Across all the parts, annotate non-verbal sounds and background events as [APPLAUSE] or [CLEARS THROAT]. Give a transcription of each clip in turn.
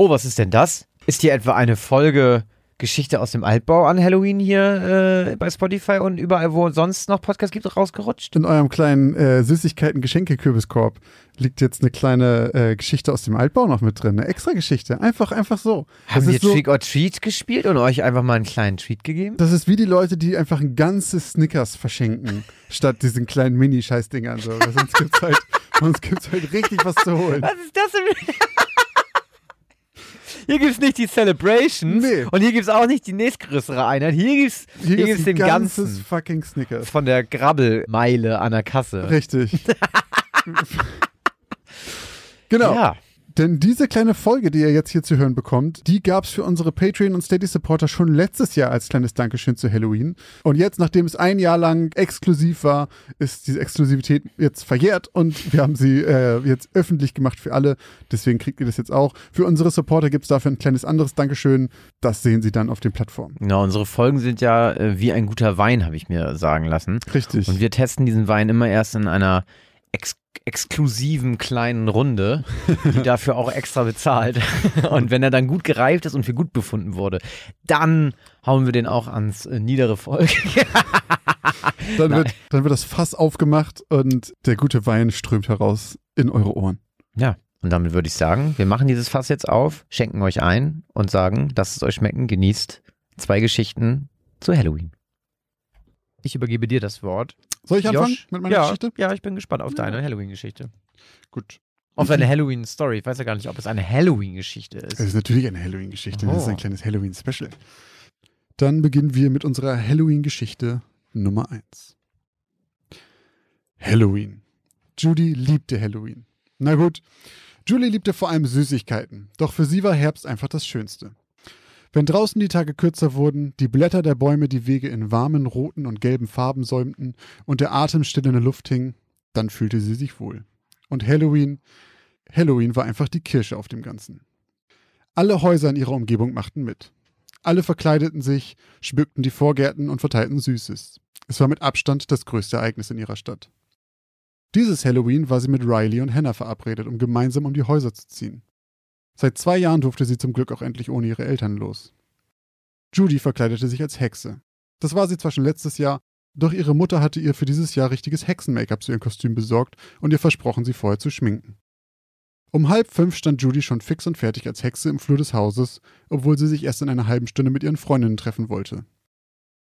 Oh, was ist denn das? Ist hier etwa eine Folge Geschichte aus dem Altbau an Halloween hier äh, bei Spotify und überall, wo sonst noch Podcasts gibt, rausgerutscht? In eurem kleinen äh, Süßigkeiten-Geschenke-Kürbiskorb liegt jetzt eine kleine äh, Geschichte aus dem Altbau noch mit drin. Eine extra Geschichte. Einfach, einfach so. Haben Das wir so, Trick or Treat gespielt und euch einfach mal einen kleinen Treat gegeben? das ist wie die Leute, die einfach ein ganzes Snickers verschenken, [LAUGHS] statt diesen kleinen Mini-Scheißdingern. So. Weil Sonst gibt's halt, [LAUGHS] sonst gibt's halt richtig was zu holen. Was ist das denn? Hier gibt es nicht die Celebrations Nee. und hier gibt es auch nicht die nächstgrößere Einheit. Hier gibt es Hier, hier gibt's gibt's den ganzes ganzen fucking Snickers. von der Grabbelmeile an der Kasse. Richtig. [LAUGHS] genau. Ja. Denn diese kleine Folge, die ihr jetzt hier zu hören bekommt, die gab es für unsere Patreon- und Steady-Supporter schon letztes Jahr als kleines Dankeschön zu Halloween. Und jetzt, nachdem es ein Jahr lang exklusiv war, ist diese Exklusivität jetzt verjährt und wir haben sie äh, jetzt öffentlich gemacht für alle. Deswegen kriegt ihr das jetzt auch. Für unsere Supporter gibt es dafür ein kleines anderes Dankeschön. Das sehen sie dann auf den Plattformen. Genau, unsere Folgen sind ja äh, wie ein guter Wein, habe ich mir sagen lassen. Richtig. Und wir testen diesen Wein immer erst in einer ex exklusiven kleinen Runde, die dafür auch extra bezahlt. [LAUGHS] Und wenn er dann gut gereift ist und für gut befunden wurde, dann hauen wir den auch ans äh, niedere Volk. [LAUGHS] dann, wird, dann wird das Fass aufgemacht und der gute Wein strömt heraus in eure Ohren. Ja, und damit würde ich sagen, wir machen dieses Fass jetzt auf, schenken euch ein und sagen, lasst es euch schmecken, genießt zwei Geschichten zu Halloween. Ich übergebe dir das Wort. Soll ich anfangen Josh? mit meiner ja, Geschichte? Ja, ich bin gespannt auf Ja. deine Halloween-Geschichte. Gut. Auf deine Halloween-Story. Ich weiß ja gar nicht, ob es eine Halloween-Geschichte ist. Es ist natürlich eine Halloween-Geschichte. Das ist Oh. ein kleines Halloween-Special. Dann beginnen wir mit unserer Halloween-Geschichte Nummer 1. Halloween. Judy liebte Halloween. Na gut, Julie liebte vor allem Süßigkeiten, doch für sie war Herbst einfach das Schönste. Wenn draußen die Tage kürzer wurden, die Blätter der Bäume die Wege in warmen roten und gelben Farben säumten und der Atem still in der Luft hing, dann fühlte sie sich wohl. Und Halloween, Halloween war einfach die Kirsche auf dem Ganzen. Alle Häuser in ihrer Umgebung machten mit. Alle verkleideten sich, schmückten die Vorgärten und verteilten Süßes. Es war mit Abstand das größte Ereignis in ihrer Stadt. Dieses Halloween war sie mit Riley und Hannah verabredet, um gemeinsam um die Häuser zu ziehen. Seit zwei Jahren durfte sie zum Glück auch endlich ohne ihre Eltern los. Judy verkleidete sich als Hexe. Das war sie zwar schon letztes Jahr, doch ihre Mutter hatte ihr für dieses Jahr richtiges Hexen-Make-up zu ihrem Kostüm besorgt und ihr versprochen, sie vorher zu schminken. Um halb fünf stand Judy schon fix und fertig als Hexe im Flur des Hauses, obwohl sie sich erst in einer halben Stunde mit ihren Freundinnen treffen wollte.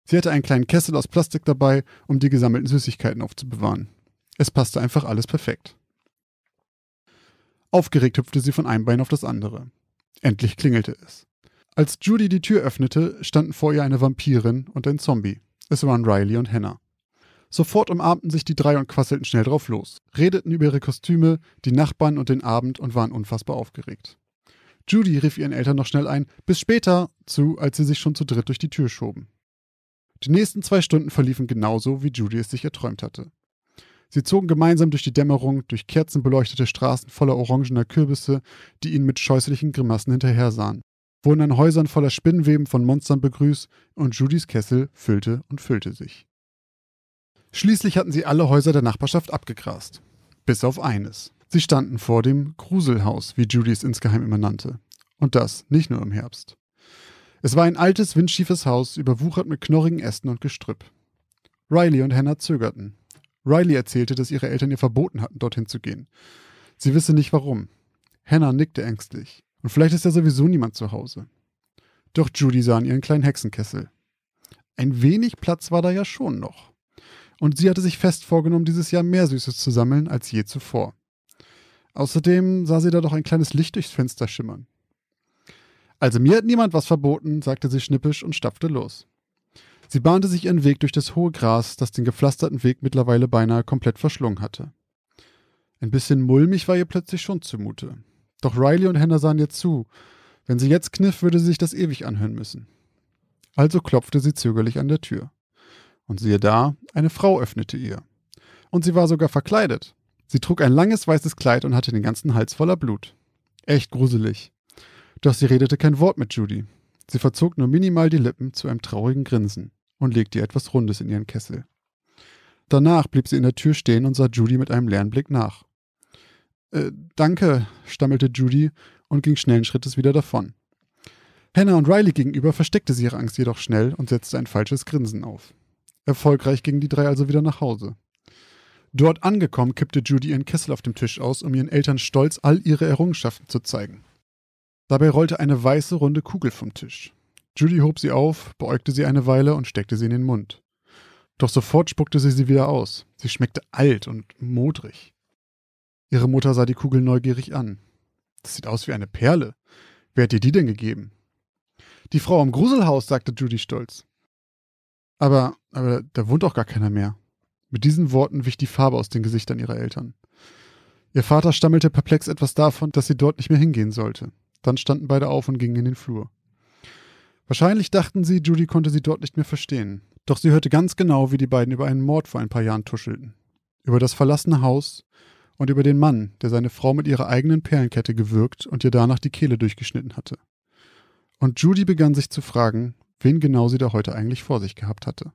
Sie hatte einen kleinen Kessel aus Plastik dabei, um die gesammelten Süßigkeiten aufzubewahren. Es passte einfach alles perfekt. Aufgeregt hüpfte sie von einem Bein auf das andere. Endlich klingelte es. Als Judy die Tür öffnete, standen vor ihr eine Vampirin und ein Zombie. Es waren Riley und Hannah. Sofort umarmten sich die drei und quasselten schnell drauf los, redeten über ihre Kostüme, die Nachbarn und den Abend und waren unfassbar aufgeregt. Judy rief ihren Eltern noch schnell ein Bis später zu, als sie sich schon zu dritt durch die Tür schoben. Die nächsten zwei Stunden verliefen genauso, wie Judy es sich erträumt hatte. Sie zogen gemeinsam durch die Dämmerung, durch kerzenbeleuchtete Straßen voller orangener Kürbisse, die ihnen mit scheußlichen Grimassen hinterhersahen, wurden an Häusern voller Spinnenweben von Monstern begrüßt und Judys Kessel füllte und füllte sich. Schließlich hatten sie alle Häuser der Nachbarschaft abgegrast. Bis auf eines. Sie standen vor dem Gruselhaus, wie Judy es insgeheim immer nannte. Und das nicht nur im Herbst. Es war ein altes, windschiefes Haus, überwuchert mit knorrigen Ästen und Gestrüpp. Riley und Hannah zögerten. Riley erzählte, dass ihre Eltern ihr verboten hatten, dorthin zu gehen. Sie wisse nicht warum. Hannah nickte ängstlich. Und vielleicht ist ja sowieso niemand zu Hause. Doch Judy sah in ihren kleinen Hexenkessel. Ein wenig Platz war da ja schon noch. Und sie hatte sich fest vorgenommen, dieses Jahr mehr Süßes zu sammeln als je zuvor. Außerdem sah sie da doch ein kleines Licht durchs Fenster schimmern. Also mir hat niemand was verboten, sagte sie schnippisch und stapfte los. Sie bahnte sich ihren Weg durch das hohe Gras, das den gepflasterten Weg mittlerweile beinahe komplett verschlungen hatte. Ein bisschen mulmig war ihr plötzlich schon zumute. Doch Riley und Hannah sahen ihr zu. Wenn sie jetzt kniff, würde sie sich das ewig anhören müssen. Also klopfte sie zögerlich an der Tür. Und siehe da, eine Frau öffnete ihr. Und sie war sogar verkleidet. Sie trug ein langes weißes Kleid und hatte den ganzen Hals voller Blut. Echt gruselig. Doch sie redete kein Wort mit Judy. Sie verzog nur minimal die Lippen zu einem traurigen Grinsen und legte ihr etwas Rundes in ihren Kessel. Danach blieb sie in der Tür stehen und sah Judy mit einem leeren Blick nach. Äh, danke, stammelte Judy und ging schnellen Schrittes wieder davon. Hannah und Riley gegenüber versteckte sie ihre Angst jedoch schnell und setzte ein falsches Grinsen auf. Erfolgreich gingen die drei also wieder nach Hause. Dort angekommen, kippte Judy ihren Kessel auf dem Tisch aus, um ihren Eltern stolz all ihre Errungenschaften zu zeigen. Dabei rollte eine weiße runde Kugel vom Tisch. Judy hob sie auf, beäugte sie eine Weile und steckte sie in den Mund. Doch sofort spuckte sie sie wieder aus. Sie schmeckte alt und modrig. Ihre Mutter sah die Kugel neugierig an. Das sieht aus wie eine Perle. Wer hat dir die denn gegeben? Die Frau am Gruselhaus, sagte Judy stolz. Aber, aber da wohnt doch gar keiner mehr. Mit diesen Worten wich die Farbe aus den Gesichtern ihrer Eltern. Ihr Vater stammelte perplex etwas davon, dass sie dort nicht mehr hingehen sollte. Dann standen beide auf und gingen in den Flur. Wahrscheinlich dachten sie, Judy konnte sie dort nicht mehr verstehen. Doch sie hörte ganz genau, wie die beiden über einen Mord vor ein paar Jahren tuschelten. Über das verlassene Haus und über den Mann, der seine Frau mit ihrer eigenen Perlenkette gewürgt und ihr danach die Kehle durchgeschnitten hatte. Und Judy begann sich zu fragen, wen genau sie da heute eigentlich vor sich gehabt hatte.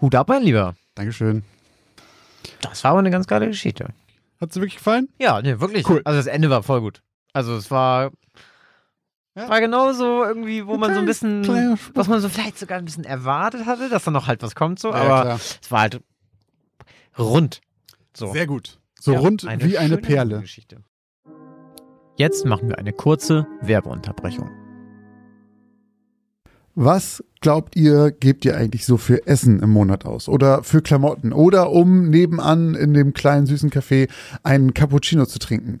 Hut ab, mein Lieber. Dankeschön. Das war aber eine ganz geile Geschichte. Hat sie wirklich gefallen? Ja, nee, wirklich. Cool. Also das Ende war voll gut. Also es war, Ja. war genauso irgendwie, wo man so ein bisschen, was man so vielleicht sogar ein bisschen erwartet hatte, dass da noch halt was kommt so, Ja, aber klar. es war halt rund. So. Sehr gut. So Ja, rund wie eine Perle. Geschichte. Jetzt machen wir eine kurze Werbeunterbrechung. Was glaubt ihr, gebt ihr eigentlich so für Essen im Monat aus? Oder für Klamotten? Oder um nebenan in dem kleinen süßen Café einen Cappuccino zu trinken?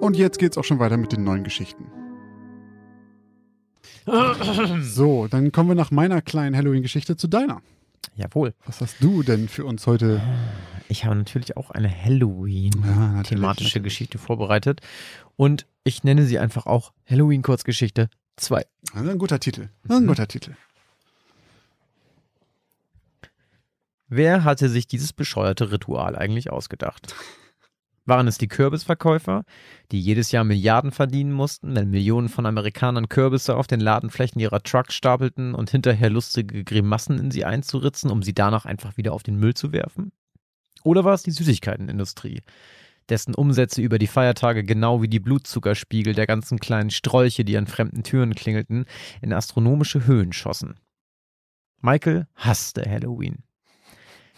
Und jetzt geht's auch schon weiter mit den neuen Geschichten. [CLEARS THROAT] So, dann kommen wir nach meiner kleinen Halloween-Geschichte zu deiner. Jawohl. Was hast du denn für uns heute? Ich habe natürlich auch eine Halloween. Ja. Geschichte vorbereitet. Und ich nenne sie einfach auch Halloween-Kurzgeschichte 2. Das ist ein guter Titel. Ein Mhm. guter Titel. Wer hatte sich dieses bescheuerte Ritual eigentlich ausgedacht? Waren es die Kürbisverkäufer, die jedes Jahr Milliarden verdienen mussten, wenn Millionen von Amerikanern Kürbisse auf den Ladenflächen ihrer Trucks stapelten und hinterher lustige Grimassen in sie einzuritzen, um sie danach einfach wieder auf den Müll zu werfen? Oder war es die Süßigkeitenindustrie, dessen Umsätze über die Feiertage genau wie die Blutzuckerspiegel der ganzen kleinen Strolche, die an fremden Türen klingelten, in astronomische Höhen schossen? Michael hasste Halloween.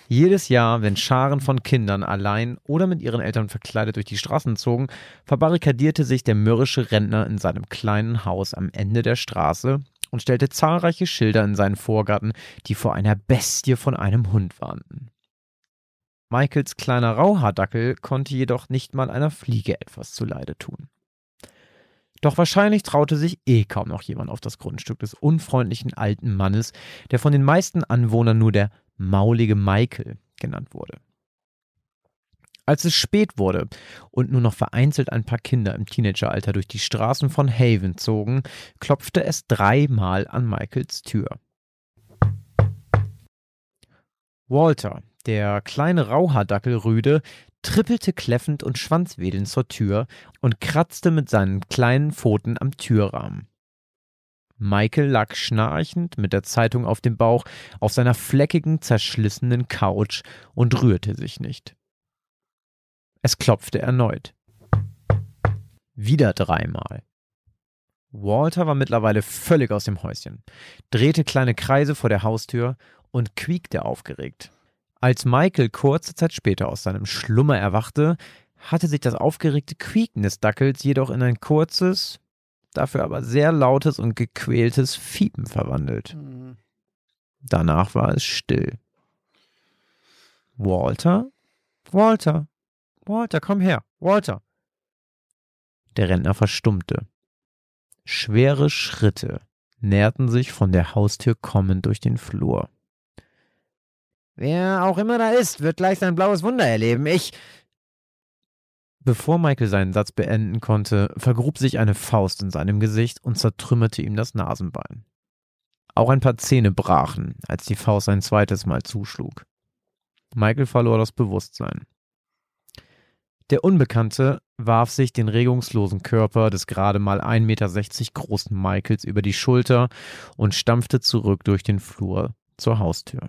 Jedes Jahr, wenn Scharen von Kindern allein oder mit ihren Eltern verkleidet durch die Straßen zogen, verbarrikadierte sich der mürrische Rentner in seinem kleinen Haus am Ende der Straße und stellte zahlreiche Schilder in seinen Vorgarten, die vor einer Bestie von einem Hund warnten. Michaels kleiner Rauhaardackel konnte jedoch nicht mal einer Fliege etwas zuleide tun. Doch wahrscheinlich traute sich eh kaum noch jemand auf das Grundstück des unfreundlichen alten Mannes, der von den meisten Anwohnern nur der maulige Michael genannt wurde. Als es spät wurde und nur noch vereinzelt ein paar Kinder im Teenageralter durch die Straßen von Haven zogen, klopfte es dreimal an Michaels Tür. Walter, der kleine Rauhaardackelrüde, trippelte kläffend und schwanzwedelnd zur Tür und kratzte mit seinen kleinen Pfoten am Türrahmen. Michael lag schnarchend mit der Zeitung auf dem Bauch auf seiner fleckigen, zerschlissenen Couch und rührte sich nicht. Es klopfte erneut. Wieder dreimal. Walter war mittlerweile völlig aus dem Häuschen, drehte kleine Kreise vor der Haustür und quiekte aufgeregt. Als Michael kurze Zeit später aus seinem Schlummer erwachte, hatte sich das aufgeregte Quieken des Dackels jedoch in ein kurzes, dafür aber sehr lautes und gequältes Fiepen verwandelt. Danach war es still. Walter? Walter? Walter, komm her. Walter. Der Rentner verstummte. Schwere Schritte näherten sich von der Haustür kommend durch den Flur. Wer auch immer da ist, wird gleich sein blaues Wunder erleben. Ich. Bevor Michael seinen Satz beenden konnte, vergrub sich eine Faust in seinem Gesicht und zertrümmerte ihm das Nasenbein. Auch ein paar Zähne brachen, als die Faust ein zweites Mal zuschlug. Michael verlor das Bewusstsein. Der Unbekannte warf sich den regungslosen Körper des gerade mal 1,60 Meter großen Michaels über die Schulter und stampfte zurück durch den Flur zur Haustür.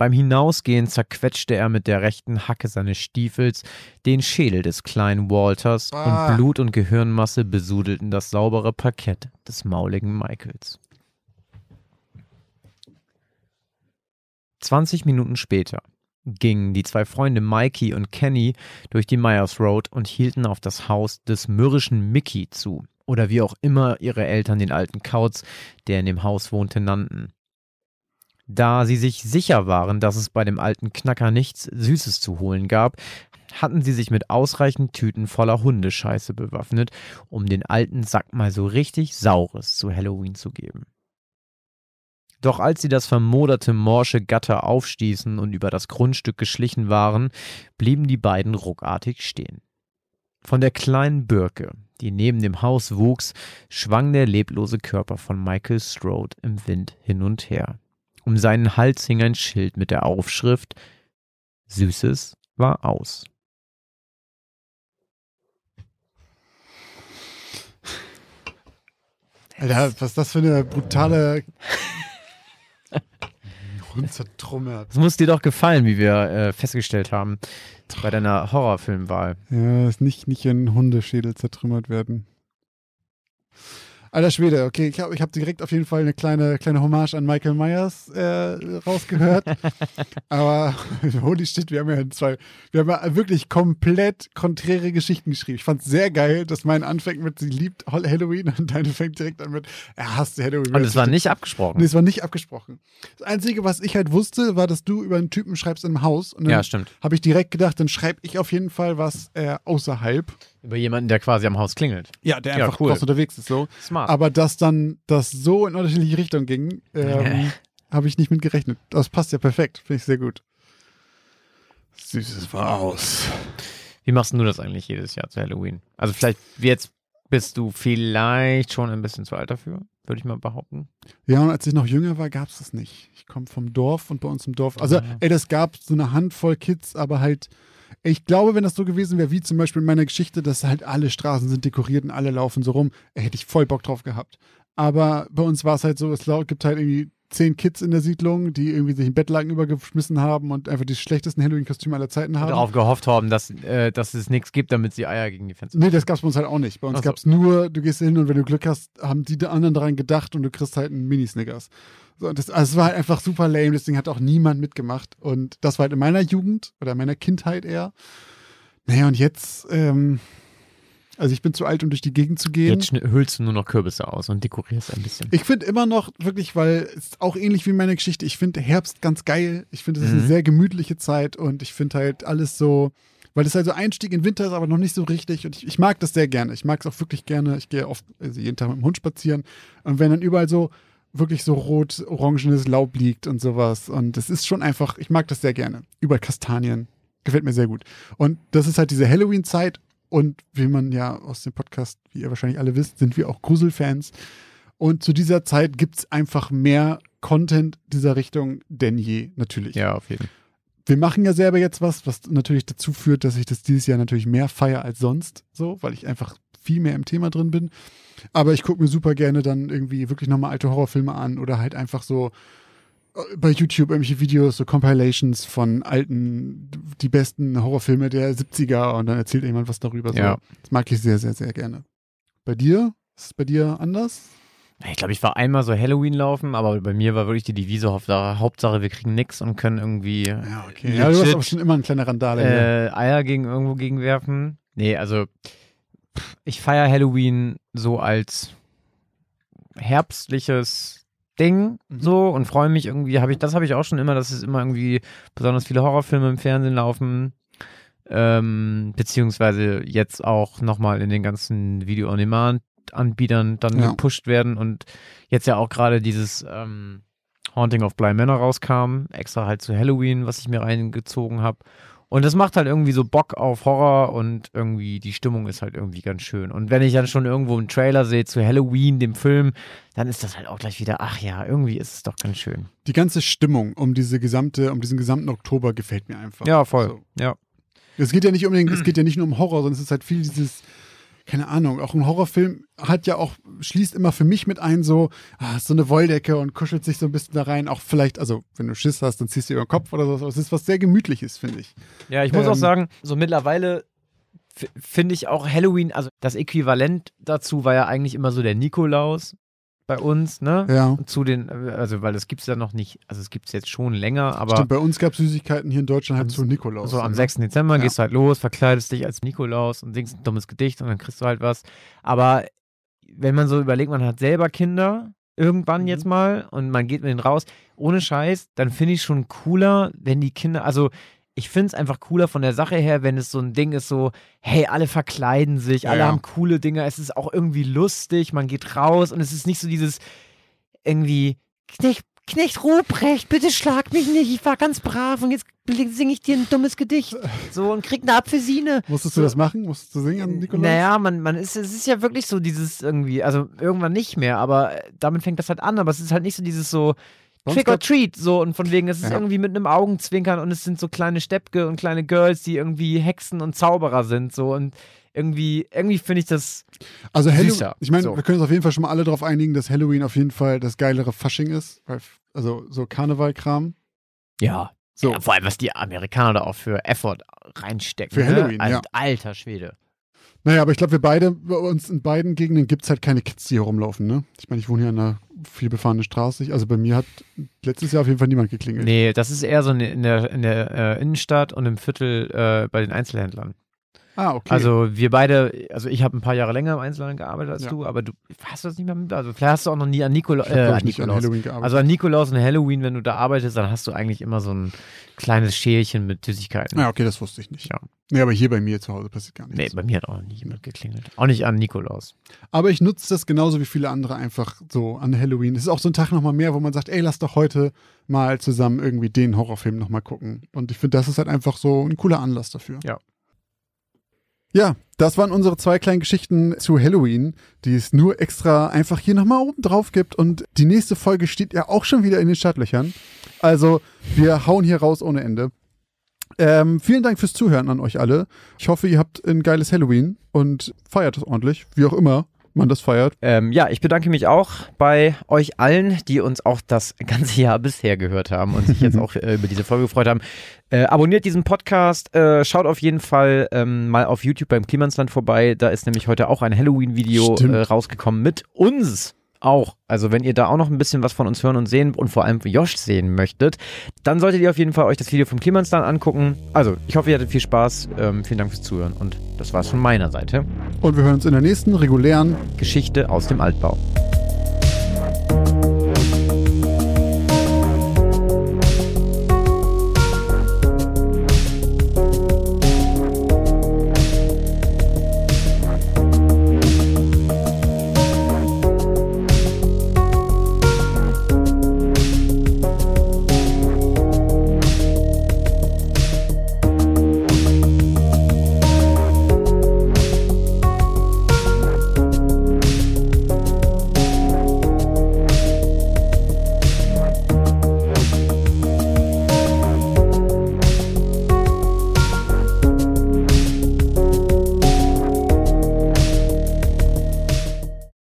Beim Hinausgehen zerquetschte er mit der rechten Hacke seines Stiefels den Schädel des kleinen Walters Ah. und Blut und Gehirnmasse besudelten das saubere Parkett des mauligen Michaels. 20 Minuten später gingen die zwei Freunde Mikey und Kenny durch die Myers Road und hielten auf das Haus des mürrischen Mickey zu, oder wie auch immer ihre Eltern den alten Kauz, der in dem Haus wohnte, nannten. Da sie sich sicher waren, dass es bei dem alten Knacker nichts Süßes zu holen gab, hatten sie sich mit ausreichend Tüten voller Hundescheiße bewaffnet, um den alten Sack mal so richtig Saures zu Halloween zu geben. Doch als sie das vermoderte morsche Gatter aufstießen und über das Grundstück geschlichen waren, blieben die beiden ruckartig stehen. Von der kleinen Birke, die neben dem Haus wuchs, schwang der leblose Körper von Michael Strode im Wind hin und her. Um seinen Hals hing ein Schild mit der Aufschrift Süßes war aus. Alter, was ist das für eine brutale. [LAUGHS] Hund zertrummert. Es muss dir doch gefallen, wie wir äh, festgestellt haben bei deiner Horrorfilmwahl. Ja, ist nicht, nicht in Hundeschädel zertrümmert werden. Alter Schwede, okay, ich habe ich hab direkt auf jeden Fall eine kleine, kleine Hommage an Michael Myers äh, rausgehört. [LAUGHS] Aber [LAUGHS] holy shit, wir haben ja zwei, wir haben ja wirklich komplett konträre Geschichten geschrieben. Ich fand es sehr geil, dass mein anfängt mit, sie liebt Halloween und deine fängt direkt an mit, er hasst Halloween. Und es war nicht abgesprochen. Nee, es war nicht abgesprochen. Das Einzige, was ich halt wusste, war, dass du über einen Typen schreibst im Haus. Und dann Ja, stimmt. habe ich direkt gedacht, dann schreibe ich auf jeden Fall was äh, außerhalb. Über jemanden, der quasi am Haus klingelt. Ja, der Ja, einfach cool. draußen unterwegs ist so. Smart. Aber dass dann das so in unterschiedliche Richtungen ging, ähm, [LAUGHS] habe ich nicht mit gerechnet. Das passt ja perfekt. Finde ich sehr gut. Süßes war aus. Wie machst du das eigentlich jedes Jahr zu Halloween? Also vielleicht jetzt bist du vielleicht schon ein bisschen zu alt dafür, würde ich mal behaupten. Ja, und als ich noch jünger war, gab es das nicht. Ich komme vom Dorf und bei uns im Dorf. Also, Ah. ey, das gab so eine Handvoll Kids, aber halt, ich glaube, wenn das so gewesen wäre, wie zum Beispiel in meiner Geschichte, dass halt alle Straßen sind dekoriert und alle laufen so rum, hätte ich voll Bock drauf gehabt. Aber bei uns war es halt so, es gibt halt irgendwie zehn Kids in der Siedlung, die irgendwie sich in Bettlaken übergeschmissen haben und einfach die schlechtesten Halloween-Kostüme aller Zeiten haben. Darauf gehofft haben, dass, äh, dass es nichts gibt, damit sie Eier gegen die Fenster. Nee, das gab's bei uns halt auch nicht. Bei uns so. gab's nur, du gehst hin und wenn du Glück hast, haben die anderen daran gedacht und du kriegst halt einen Mini-Snickers. So, und das, also es war halt einfach super lame, deswegen hat auch niemand mitgemacht. Und das war halt in meiner Jugend oder in meiner Kindheit eher. Naja, und jetzt, ähm, also ich bin zu alt, um durch die Gegend zu gehen. Jetzt hüllst du nur noch Kürbisse aus und dekorierst ein bisschen. Ich finde immer noch wirklich, weil es ist auch ähnlich wie meine Geschichte, ich finde Herbst ganz geil. Ich finde, es ist Mhm. eine sehr gemütliche Zeit und ich finde halt alles so, weil es halt so Einstieg in Winter ist, aber noch nicht so richtig. Und ich, ich mag das sehr gerne. Ich mag es auch wirklich gerne. Ich gehe oft, also jeden Tag mit dem Hund spazieren. Und wenn dann überall so wirklich so rot-orangenes Laub liegt und sowas. Und es ist schon einfach, ich mag das sehr gerne. Überall Kastanien. Gefällt mir sehr gut. Und das ist halt diese Halloween-Zeit. Und wie man ja aus dem Podcast, wie ihr wahrscheinlich alle wisst, sind wir auch Gruselfans. Und zu dieser Zeit gibt es einfach mehr Content dieser Richtung denn je, natürlich. Ja, auf jeden Fall. Wir machen ja selber jetzt was, was natürlich dazu führt, dass ich das dieses Jahr natürlich mehr feiere als sonst, so, weil ich einfach viel mehr im Thema drin bin. Aber ich gucke mir super gerne dann irgendwie wirklich nochmal alte Horrorfilme an oder halt einfach so bei YouTube irgendwelche Videos, so Compilations von alten, die besten Horrorfilme der 70er und dann erzählt jemand was darüber. So. Ja. Das mag ich sehr, sehr, sehr gerne. Bei dir? Ist es bei dir anders? Ich glaube, ich war einmal so Halloween laufen, aber bei mir war wirklich die Devise Hauptsache, wir kriegen nix und können irgendwie Ja, okay. Ja, du warst legit, aber schon immer ein kleiner Randale. äh, Eier gegen irgendwo gegenwerfen. Nee, also ich feiere Halloween so als herbstliches Ding Mhm. so und freue mich irgendwie, habe ich, das habe ich auch schon immer, dass es immer irgendwie besonders viele Horrorfilme im Fernsehen laufen. Ähm, beziehungsweise jetzt auch nochmal in den ganzen Video-on-Demand-Anbietern dann Ja. gepusht werden und jetzt ja auch gerade dieses ähm, Haunting of Bly Manor rauskam, extra halt zu Halloween, was ich mir reingezogen habe. Und das macht halt irgendwie so Bock auf Horror und irgendwie die Stimmung ist halt irgendwie ganz schön. Und wenn ich dann schon irgendwo einen Trailer sehe zu Halloween, dem Film, dann ist das halt auch gleich wieder, ach ja, irgendwie ist es doch ganz schön. Die ganze Stimmung um diese gesamte, um diesen gesamten Oktober gefällt mir einfach. Ja, voll. So. Ja. Es geht ja nicht unbedingt, es geht ja nicht nur um Horror, sondern es ist halt viel dieses, keine Ahnung, auch ein Horrorfilm hat ja auch, schließt immer für mich mit ein, so, ah, so eine Wolldecke und kuschelt sich so ein bisschen da rein. Auch vielleicht, also wenn du Schiss hast, dann ziehst du über den Kopf oder so. Es ist was sehr Gemütliches, finde ich. Ja, ich muss Ähm, auch sagen, so mittlerweile finde ich auch Halloween, also das Äquivalent dazu war ja eigentlich immer so der Nikolaus bei uns, ne? Ja. Zu den, also weil das gibt es ja noch nicht, also es gibt es jetzt schon länger, aber Stimmt, bei uns gab es Süßigkeiten hier in Deutschland halt zu Nikolaus. so am ne? 6. Dezember Ja. gehst du halt los, verkleidest dich als Nikolaus und singst ein dummes Gedicht und dann kriegst du halt was. Aber wenn man so überlegt, man hat selber Kinder, irgendwann Mhm. jetzt mal, und man geht mit denen raus, ohne Scheiß, dann finde ich schon cooler, wenn die Kinder, also ich finde es einfach cooler von der Sache her, wenn es so ein Ding ist, so, hey, alle verkleiden sich, Ja, alle ja. haben coole Dinge, es ist auch irgendwie lustig, man geht raus und es ist nicht so dieses irgendwie, Knecht, Knecht Ruprecht, bitte schlag mich nicht, ich war ganz brav und jetzt singe ich dir ein dummes Gedicht. So und krieg eine Apfelsine. Musstest du das machen? Musstest du singen an Nikolaus? Naja, man, man ist, es ist ja wirklich so dieses irgendwie, also irgendwann nicht mehr, aber äh, damit fängt das halt an, aber es ist halt nicht so dieses so Uns Trick or Treat, so und von wegen, es ist Ja. irgendwie mit einem Augenzwinkern und es sind so kleine Steppke und kleine Girls, die irgendwie Hexen und Zauberer sind, so und irgendwie, irgendwie finde ich das, Also Halloween, ich meine, So. wir können uns auf jeden Fall schon mal alle darauf einigen, dass Halloween auf jeden Fall das geilere Fasching ist. Weil- Also so Karnevalkram. ja. So. Ja, vor allem, was die Amerikaner da auch für Effort reinstecken. Für ne? Halloween, Alt- ja. Alter Schwede. Naja, aber ich glaube, wir beide, bei uns in beiden Gegenden gibt es halt keine Kids, die hier rumlaufen, ne? Ich meine, ich wohne hier an einer viel befahrenen Straße. Also bei mir hat letztes Jahr auf jeden Fall niemand geklingelt. Nee, das ist eher so in der, in der äh, Innenstadt und im Viertel äh, bei den Einzelhändlern. Ah, okay. Also wir beide, also ich habe ein paar Jahre länger im Einzelhandel gearbeitet als Ja. du, aber du hast das nicht mehr mit, also vielleicht hast du auch noch nie an, habe äh, an. Halloween gearbeitet. Also an Nikolaus und Halloween, wenn du da arbeitest, dann hast du eigentlich immer so ein kleines Schälchen mit Süßigkeiten. ja, okay, das wusste ich nicht. Ja. Nee, aber hier bei mir zu Hause passiert gar Nee, nichts. bei mir hat auch noch nie jemand geklingelt. Auch nicht an Nikolaus. Aber ich nutze das genauso wie viele andere einfach so an Halloween. Es ist auch so ein Tag nochmal mehr, wo man sagt, ey, lass doch heute mal zusammen irgendwie den Horrorfilm nochmal gucken. Und ich finde, das ist halt einfach so ein cooler Anlass dafür. Ja. Ja, das waren unsere zwei kleinen Geschichten zu Halloween, die es nur extra einfach hier nochmal oben drauf gibt. Und die nächste Folge steht ja auch schon wieder in den Startlöchern. Also, wir hauen hier raus ohne Ende. Ähm, vielen Dank fürs Zuhören an euch alle. Ich hoffe, ihr habt ein geiles Halloween und feiert es ordentlich, wie auch immer man das feiert. Ähm, ja, ich bedanke mich auch bei euch allen, die uns auch das ganze Jahr bisher gehört haben und sich jetzt [LAUGHS] auch äh, über diese Folge gefreut haben. Äh, abonniert diesen Podcast, äh, schaut auf jeden Fall ähm, mal auf YouTube beim Klimansland vorbei. Da ist nämlich heute auch ein Halloween-Video äh, rausgekommen mit uns auch. Also wenn ihr da auch noch ein bisschen was von uns hören und sehen und vor allem Josh sehen möchtet, dann solltet ihr auf jeden Fall euch das Video vom Klimansland angucken. Also ich hoffe, ihr hattet viel Spaß. Ähm, vielen Dank fürs Zuhören und das war's von meiner Seite. Und wir hören uns in der nächsten regulären Geschichte aus dem Altbau.